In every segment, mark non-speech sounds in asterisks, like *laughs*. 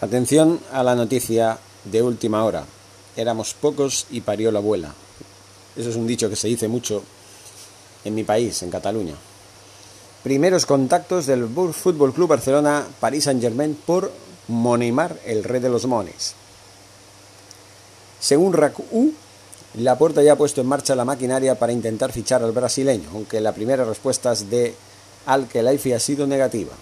Atención a la noticia de última hora. Éramos pocos y parió la abuela. Eso es un dicho que se dice mucho en mi país, en Cataluña. Primeros contactos del Fútbol Club Barcelona París Saint-Germain por Moneymar, el rey de los mones. Según RACU, Laporta ya ha puesto en marcha la maquinaria para intentar fichar al brasileño, aunque la primera respuesta de Al Khelaifi ha sido negativa.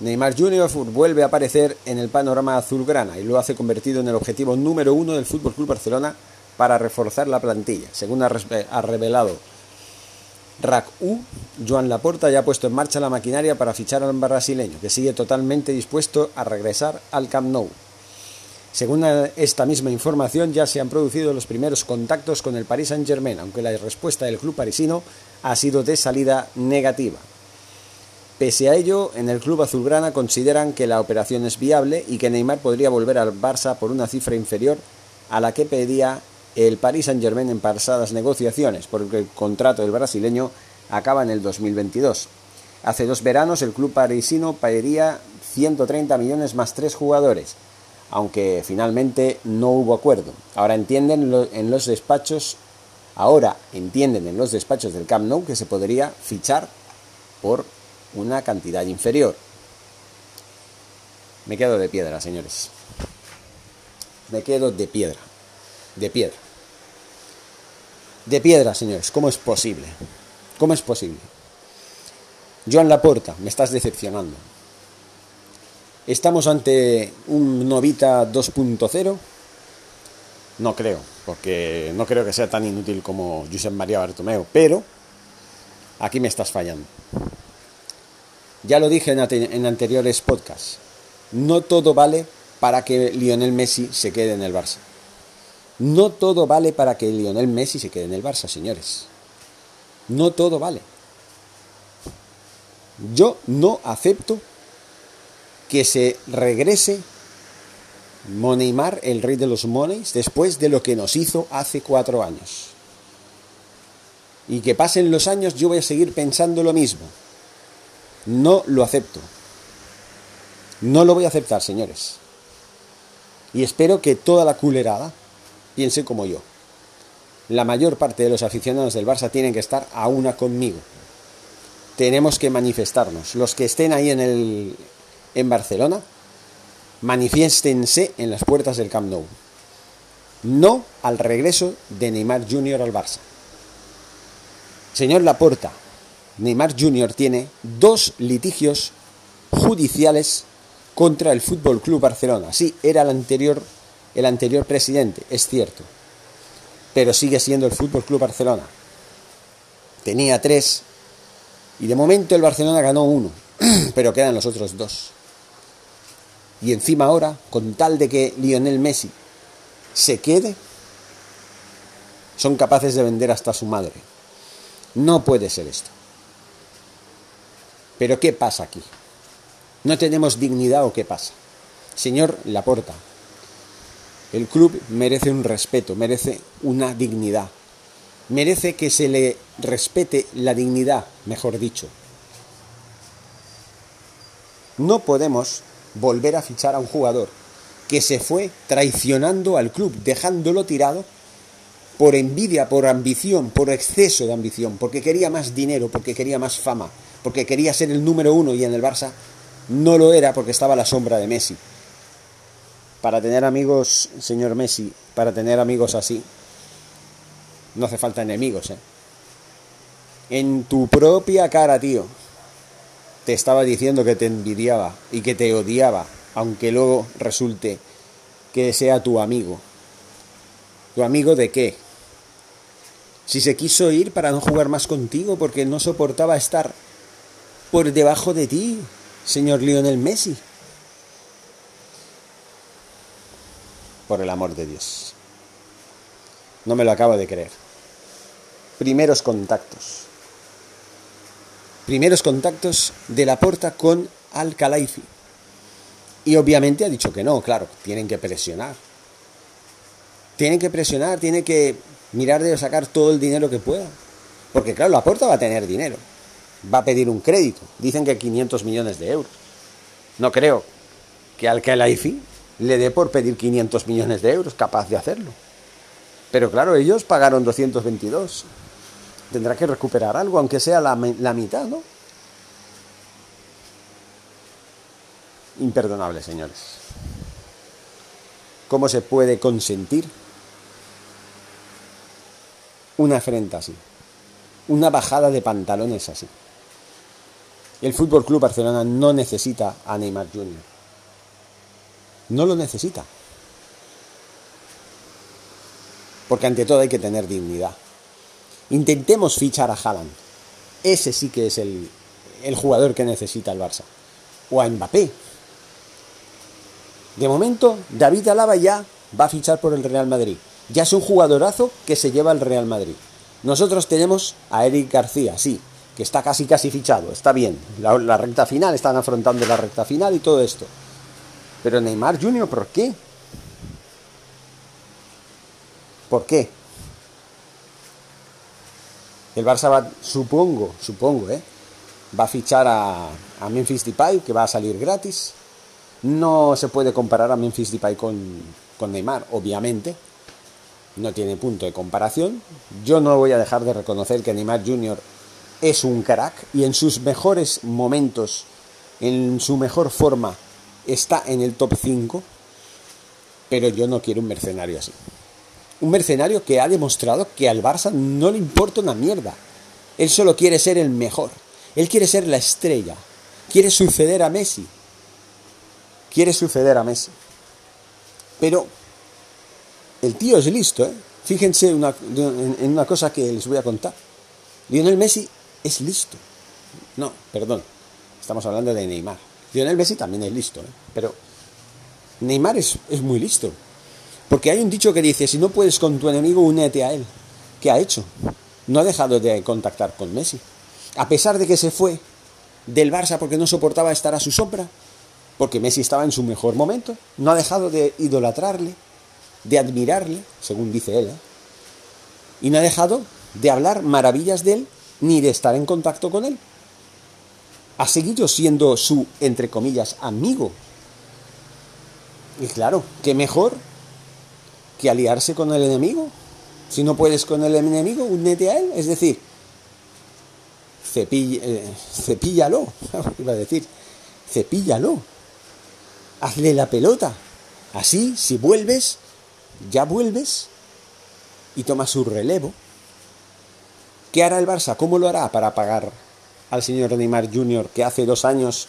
Neymar Jr. vuelve a aparecer en el panorama azulgrana y lo hace convertido en el objetivo número uno del Fútbol Club Barcelona para reforzar la plantilla. Según ha revelado RAC-U, Joan Laporta ya ha puesto en marcha la maquinaria para fichar al brasileño, que sigue totalmente dispuesto a regresar al Camp Nou. Según esta misma información, ya se han producido los primeros contactos con el Paris Saint-Germain, aunque la respuesta del club parisino ha sido de salida negativa. Pese a ello, en el club azulgrana consideran que la operación es viable y que Neymar podría volver al Barça por una cifra inferior a la que pedía el Paris Saint-Germain en pasadas negociaciones, porque el contrato del brasileño acaba en el 2022. Hace dos veranos el club parisino pediría 130 millones más tres jugadores, aunque finalmente no hubo acuerdo. Ahora entienden en los despachos, ahora entienden en los despachos del Camp Nou que se podría fichar por una cantidad inferior. Me quedo de piedra, señores. Me quedo de piedra. De piedra. De piedra, señores. ¿Cómo es posible? ¿Cómo es posible? Joan Laporta, me estás decepcionando. ¿Estamos ante un Novita 2.0? No creo, porque no creo que sea tan inútil como Josep María Bartomeu, pero aquí me estás fallando. Ya lo dije en, anteriores podcasts. No todo vale para que Lionel Messi se quede en el Barça. No todo vale para que Lionel Messi se quede en el Barça, señores. No todo vale. Yo no acepto que se regrese Moneymar, el rey de los moneys, después de lo que nos hizo hace cuatro años. Y que pasen los años, yo voy a seguir pensando lo mismo. No lo acepto. No lo voy a aceptar, señores. Y espero que toda la culerada piense como yo. La mayor parte de los aficionados del Barça tienen que estar a una conmigo. Tenemos que manifestarnos. Los que estén ahí en, el, en Barcelona, manifiéstense en las puertas del Camp Nou. No al regreso de Neymar Jr. al Barça. Señor Laporta, Neymar Jr. tiene dos litigios judiciales contra el Fútbol Club Barcelona. Sí, era el anterior, el anterior presidente, es cierto, pero sigue siendo el Fútbol Club Barcelona. Tenía tres y de momento el Barcelona ganó uno, *clears throat* pero quedan los otros dos. Y encima ahora, con tal de que Lionel Messi se quede, son capaces de vender hasta su madre. No puede ser esto. Pero ¿qué pasa aquí? ¿No tenemos dignidad o qué pasa? Señor Laporta, el club merece un respeto, merece una dignidad, merece que se le respete la dignidad, mejor dicho. No podemos volver a fichar a un jugador que se fue traicionando al club, dejándolo tirado por envidia, por ambición, por exceso de ambición, porque quería más dinero, porque quería más fama, porque quería ser el número uno y en el Barça no lo era porque estaba a la sombra de Messi. Para tener amigos, señor Messi, para tener amigos así, no hace falta enemigos, ¿eh? En tu propia cara, tío, te estaba diciendo que te envidiaba y que te odiaba, aunque luego resulte que sea tu amigo. ¿Tu amigo de qué? Si se quiso ir para no jugar más contigo porque no soportaba estar por debajo de ti, señor Lionel Messi. Por el amor de Dios. No me lo acabo de creer. Primeros contactos. Primeros contactos de la porta con Al. Y obviamente ha dicho que no, claro, tienen que presionar. Tienen que presionar, tienen que mirar de sacar todo el dinero que pueda. Porque claro, la porta va a tener dinero va a pedir un crédito. Dicen que 500 millones de euros. No creo que al Kelaifi le dé por pedir 500 millones de euros, capaz de hacerlo. Pero claro, ellos pagaron 222. Tendrá que recuperar algo, aunque sea la, la mitad, ¿no? Imperdonable, señores. ¿Cómo se puede consentir una afrenta así? Una bajada de pantalones así. El Fútbol Club Barcelona no necesita a Neymar Jr. No lo necesita. Porque ante todo hay que tener dignidad. Intentemos fichar a Haaland. Ese sí que es el, el jugador que necesita el Barça. O a Mbappé. De momento, David Alaba ya va a fichar por el Real Madrid. Ya es un jugadorazo que se lleva al Real Madrid. Nosotros tenemos a Eric García, sí, que está casi casi fichado, está bien. La, recta final, están afrontando la recta final y todo esto. Pero Neymar Junior, ¿por qué? ¿Por qué? El Barça supongo, supongo, ¿eh? va a fichar a, a Memphis Depay, que va a salir gratis. No se puede comparar a Memphis Depay con, con Neymar, obviamente, no tiene punto de comparación. Yo no voy a dejar de reconocer que Neymar Jr. es un crack y en sus mejores momentos, en su mejor forma, está en el top 5, pero yo no quiero un mercenario así. Un mercenario que ha demostrado que al Barça no le importa una mierda. Él solo quiere ser el mejor. Él quiere ser la estrella. Quiere suceder a Messi. Quiere suceder a Messi. Pero el tío es listo, ¿eh? Fíjense en una cosa que les voy a contar. Lionel Messi es listo. No, perdón. Estamos hablando de Neymar. Lionel Messi también es listo, ¿eh? Pero Neymar es, es muy listo. Porque hay un dicho que dice, si no puedes con tu enemigo, únete a él. ¿Qué ha hecho? No ha dejado de contactar con Messi. A pesar de que se fue del Barça porque no soportaba estar a su sombra, porque Messi estaba en su mejor momento, no ha dejado de idolatrarle, de admirarle, según dice él, ¿eh? y no ha dejado de hablar maravillas de él ni de estar en contacto con él. Ha seguido siendo su, entre comillas, amigo. Y claro, ¿qué mejor que aliarse con el enemigo? Si no puedes con el enemigo, únete a él. Es decir, eh, cepíllalo, *laughs* iba a decir, cepíllalo. Hazle la pelota. Así, si vuelves, ya vuelves y tomas su relevo. ¿Qué hará el Barça? ¿Cómo lo hará para pagar al señor Neymar Jr. que hace dos años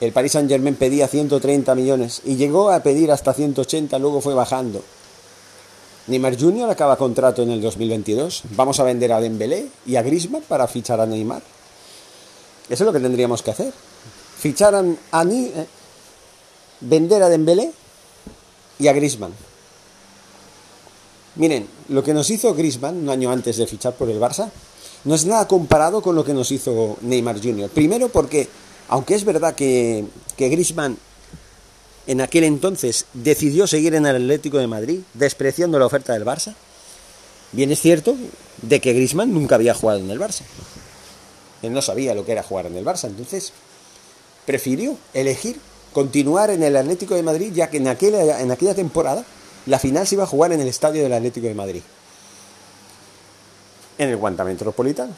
el Paris Saint Germain pedía 130 millones y llegó a pedir hasta 180, luego fue bajando? Neymar Jr. acaba contrato en el 2022. Vamos a vender a Dembélé y a Griezmann para fichar a Neymar. Eso es lo que tendríamos que hacer. Fichar a, a eh, vender a Dembélé y a Griezmann. Miren, lo que nos hizo Griezmann un año antes de fichar por el Barça no es nada comparado con lo que nos hizo Neymar Jr. Primero porque, aunque es verdad que, que Griezmann en aquel entonces decidió seguir en el Atlético de Madrid, despreciando la oferta del Barça, bien es cierto de que Griezmann nunca había jugado en el Barça. Él no sabía lo que era jugar en el Barça, entonces prefirió elegir continuar en el Atlético de Madrid, ya que en aquella, en aquella temporada la final se iba a jugar en el estadio del Atlético de Madrid, en el Guanta Metropolitano.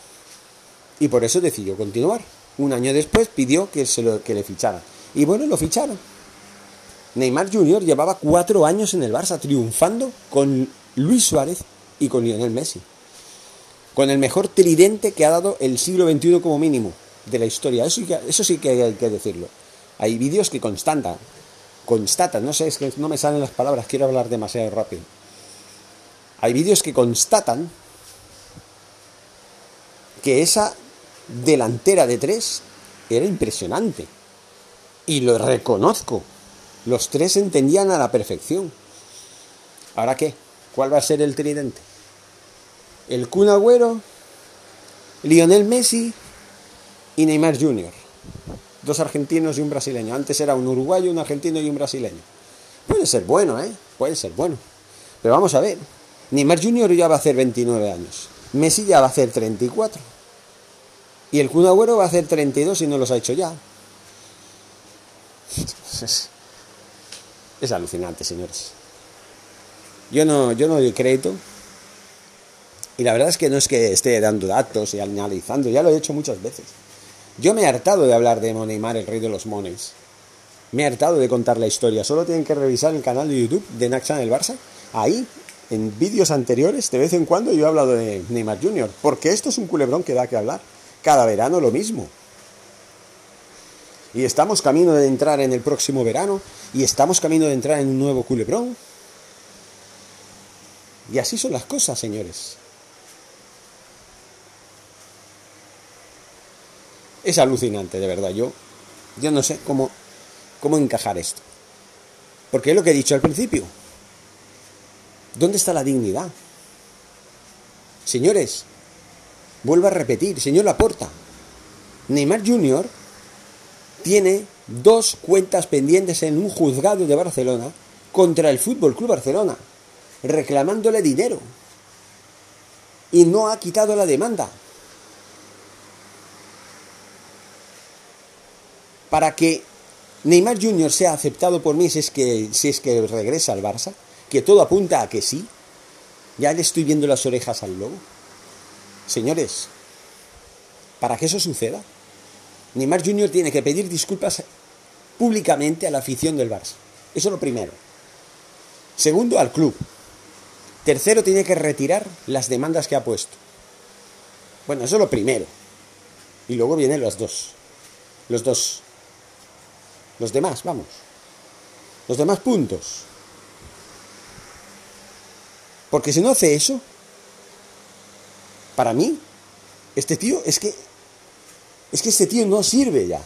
Y por eso decidió continuar. Un año después pidió que, se lo, que le ficharan. Y bueno, lo ficharon. Neymar Jr. llevaba cuatro años en el Barça triunfando con Luis Suárez y con Lionel Messi. Con el mejor tridente que ha dado el siglo XXI como mínimo de la historia. Eso, eso sí que hay que decirlo. Hay vídeos que constatan constatan, no sé, es que no me salen las palabras, quiero hablar demasiado rápido. Hay vídeos que constatan que esa delantera de tres era impresionante. Y lo reconozco. Los tres entendían a la perfección. ¿Ahora qué? ¿Cuál va a ser el tridente? El Kun Agüero, Lionel Messi y Neymar Jr dos argentinos y un brasileño. Antes era un uruguayo, un argentino y un brasileño. Puede ser bueno, ¿eh? Puede ser bueno. Pero vamos a ver. Neymar Jr. ya va a hacer 29 años. Messi ya va a hacer 34. Y el Kun Agüero va a hacer 32 y no los ha hecho ya. Es alucinante, señores. Yo no, yo no doy crédito. Y la verdad es que no es que esté dando datos y analizando, ya lo he hecho muchas veces. Yo me he hartado de hablar de Neymar, el rey de los mones. Me he hartado de contar la historia. Solo tienen que revisar el canal de YouTube de Naxan el Barça. Ahí, en vídeos anteriores, de vez en cuando yo he hablado de Neymar Jr. Porque esto es un culebrón que da que hablar. Cada verano lo mismo. Y estamos camino de entrar en el próximo verano. Y estamos camino de entrar en un nuevo culebrón. Y así son las cosas, señores. Es alucinante, de verdad. Yo, yo no sé cómo, cómo encajar esto. Porque es lo que he dicho al principio. ¿Dónde está la dignidad? Señores, vuelvo a repetir, señor Laporta, Neymar Jr. tiene dos cuentas pendientes en un juzgado de Barcelona contra el Fútbol Club Barcelona, reclamándole dinero. Y no ha quitado la demanda. Para que Neymar Jr. sea aceptado por mí si es que, si es que regresa al Barça, que todo apunta a que sí, ya le estoy viendo las orejas al lobo. Señores, para que eso suceda, Neymar Jr. tiene que pedir disculpas públicamente a la afición del Barça. Eso es lo primero. Segundo, al club. Tercero, tiene que retirar las demandas que ha puesto. Bueno, eso es lo primero. Y luego vienen los dos. Los dos los demás, vamos. Los demás puntos. Porque si no hace eso, para mí, este tío es que es que este tío no sirve ya.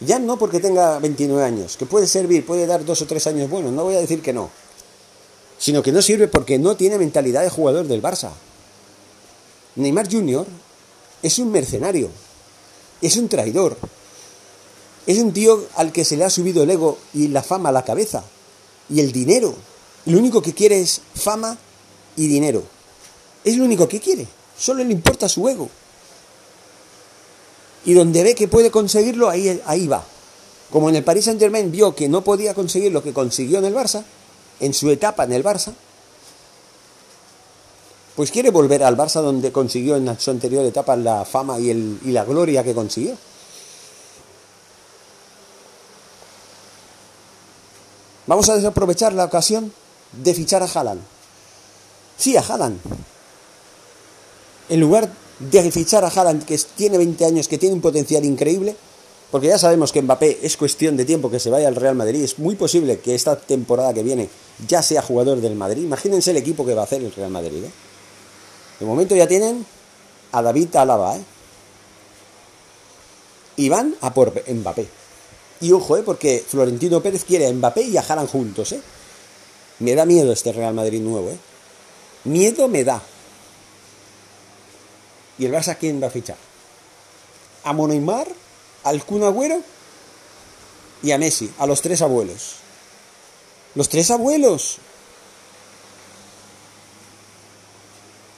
Ya no porque tenga 29 años, que puede servir, puede dar dos o tres años buenos, no voy a decir que no. Sino que no sirve porque no tiene mentalidad de jugador del Barça. Neymar Jr. es un mercenario, es un traidor, es un tío al que se le ha subido el ego y la fama a la cabeza. Y el dinero. lo único que quiere es fama y dinero. Es lo único que quiere. Solo le importa su ego. Y donde ve que puede conseguirlo, ahí, ahí va. Como en el Paris Saint Germain vio que no podía conseguir lo que consiguió en el Barça, en su etapa en el Barça, pues quiere volver al Barça donde consiguió en su anterior etapa la fama y, el, y la gloria que consiguió. Vamos a desaprovechar la ocasión de fichar a Haaland. Sí, a Haaland. En lugar de fichar a Haaland, que tiene 20 años, que tiene un potencial increíble, porque ya sabemos que Mbappé es cuestión de tiempo que se vaya al Real Madrid. Es muy posible que esta temporada que viene ya sea jugador del Madrid. Imagínense el equipo que va a hacer el Real Madrid. ¿eh? De momento ya tienen a David Alaba. ¿eh? Y van a por Mbappé. Y ojo, ¿eh? porque Florentino Pérez quiere a Mbappé y a Haaland juntos. ¿eh? Me da miedo este Real Madrid nuevo. ¿eh? Miedo me da. ¿Y el Barça quién va a fichar? A Moneymar, al Kun Agüero y a Messi, a los tres abuelos. Los tres abuelos.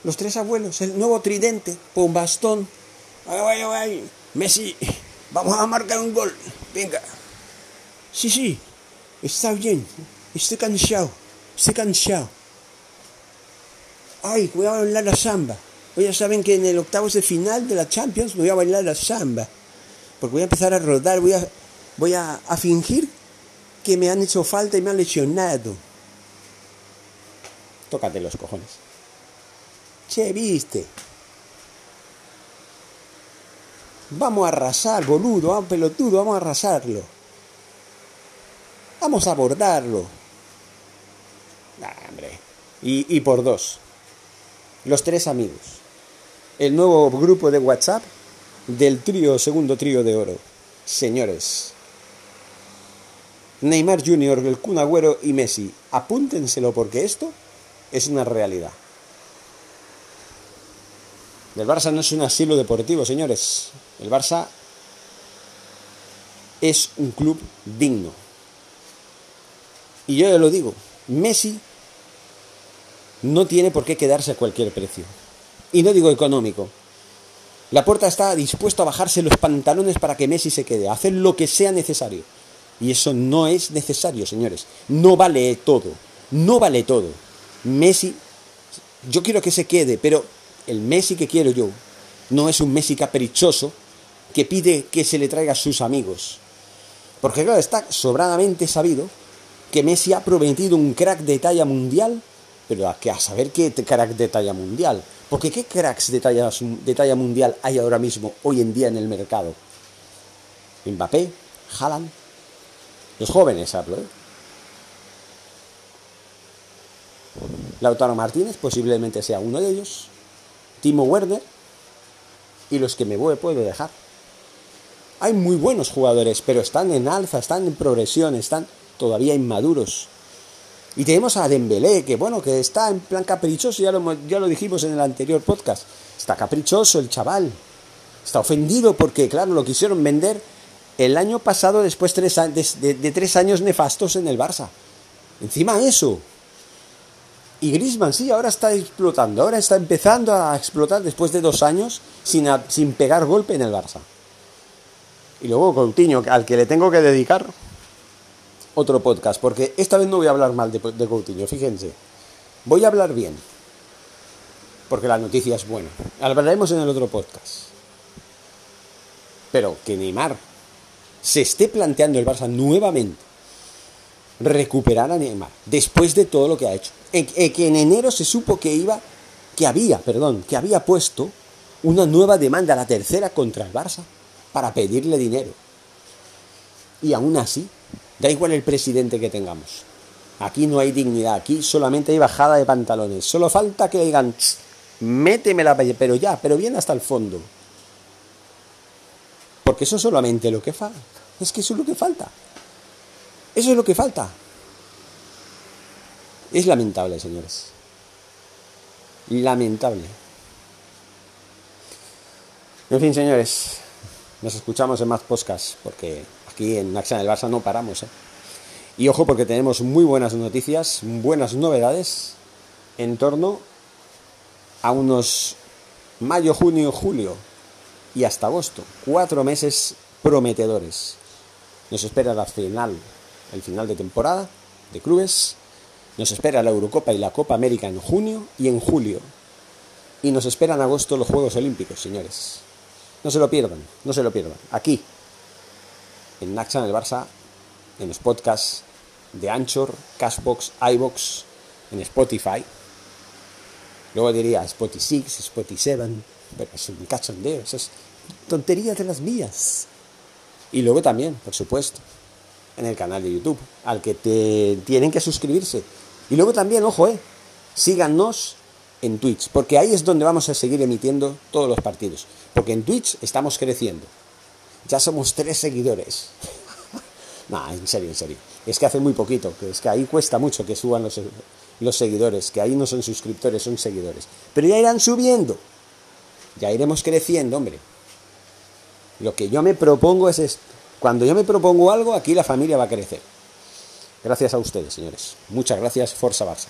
Los tres abuelos, el nuevo tridente, con bastón. Ay, ay, ay. Messi, vamos a marcar un gol. Venga. Sí, sí. Está bien. Estoy cansado. Estoy cansado. Ay, voy a bailar la samba. Hoy ya saben que en el octavos de final de la Champions voy a bailar la samba. Porque voy a empezar a rodar, voy a, voy a, a fingir que me han hecho falta y me han lesionado. Tócate los cojones. Che, viste. Vamos a arrasar, boludo, vamos pelotudo, vamos a arrasarlo. Vamos a abordarlo. hombre. Y, y por dos. Los tres amigos. El nuevo grupo de WhatsApp del trío, segundo trío de oro. Señores. Neymar Jr., el Kun Agüero y Messi. Apúntenselo porque esto es una realidad. El Barça no es un asilo deportivo, señores. El Barça es un club digno. Y yo ya lo digo, Messi no tiene por qué quedarse a cualquier precio. Y no digo económico. La puerta está dispuesto a bajarse los pantalones para que Messi se quede, a hacer lo que sea necesario. Y eso no es necesario, señores. No vale todo. No vale todo. Messi, yo quiero que se quede, pero el Messi que quiero yo no es un Messi caprichoso que pide que se le traiga a sus amigos. Porque claro, está sobradamente sabido que Messi ha prometido un crack de talla mundial, pero a, que a saber qué crack de talla mundial. Porque ¿qué cracks de talla, talla mundial hay ahora mismo, hoy en día en el mercado? Mbappé, Haaland, los jóvenes hablo, ¿eh? Lautaro Martínez posiblemente sea uno de ellos, Timo Werner y los que me voy puedo dejar. Hay muy buenos jugadores, pero están en alza, están en progresión, están todavía inmaduros. Y tenemos a Dembélé, que bueno, que está en plan caprichoso, ya lo, dijimos en el anterior podcast. Está caprichoso el chaval. Está ofendido porque, claro, lo quisieron vender el año pasado después de, de, tres años nefastos en el Barça. Encima eso. Y Grisman sí, ahora está explotando, ahora está empezando a explotar después de dos años sin, sin pegar golpe en el Barça. Y luego Coutinho, al que le tengo que dedicar otro podcast, porque esta vez no voy a hablar mal de, de Coutinho, fíjense. Voy a hablar bien, porque la noticia es buena. Hablaremos en el otro podcast. Pero que Neymar se esté planteando el Barça nuevamente recuperar a Neymar después de todo lo que ha hecho. que en enero se supo que iba, que había, perdón, que había puesto una nueva demanda, la tercera contra el Barça, para pedirle dinero. Y aún así, da igual el presidente que tengamos. Aquí no hay dignidad, aquí solamente hay bajada de pantalones. Solo falta que digan, méteme la pero ya, pero bien hasta el fondo. Porque eso es solamente lo que falta. Es que eso es lo que falta. Eso es lo que falta. Es lamentable, señores. Lamentable. En fin, señores, nos escuchamos en más podcasts, porque aquí en Action del Barça no paramos. ¿eh? Y ojo, porque tenemos muy buenas noticias, buenas novedades en torno a unos mayo, junio, julio y hasta agosto. Cuatro meses prometedores. Nos espera la final, el final de temporada de clubes. Nos espera la Eurocopa y la Copa América en junio y en julio. Y nos espera en agosto los Juegos Olímpicos, señores. No se lo pierdan, no se lo pierdan. Aquí, en Naxa, en el Barça, en los podcasts de Anchor, Cashbox, iBox, en Spotify. Luego diría Spotify 6, Spotify 7, pero es un cachondeo, eso es tonterías de las mías. Y luego también, por supuesto, en el canal de YouTube, al que te tienen que suscribirse. Y luego también, ojo, eh, síganos en Twitch, porque ahí es donde vamos a seguir emitiendo todos los partidos. Porque en Twitch estamos creciendo. Ya somos tres seguidores. *laughs* no, en serio, en serio. Es que hace muy poquito, que es que ahí cuesta mucho que suban los, los seguidores, que ahí no son suscriptores, son seguidores. Pero ya irán subiendo. Ya iremos creciendo, hombre. Lo que yo me propongo es esto. Cuando yo me propongo algo, aquí la familia va a crecer. Gracias a ustedes, señores. Muchas gracias, Forza Barça.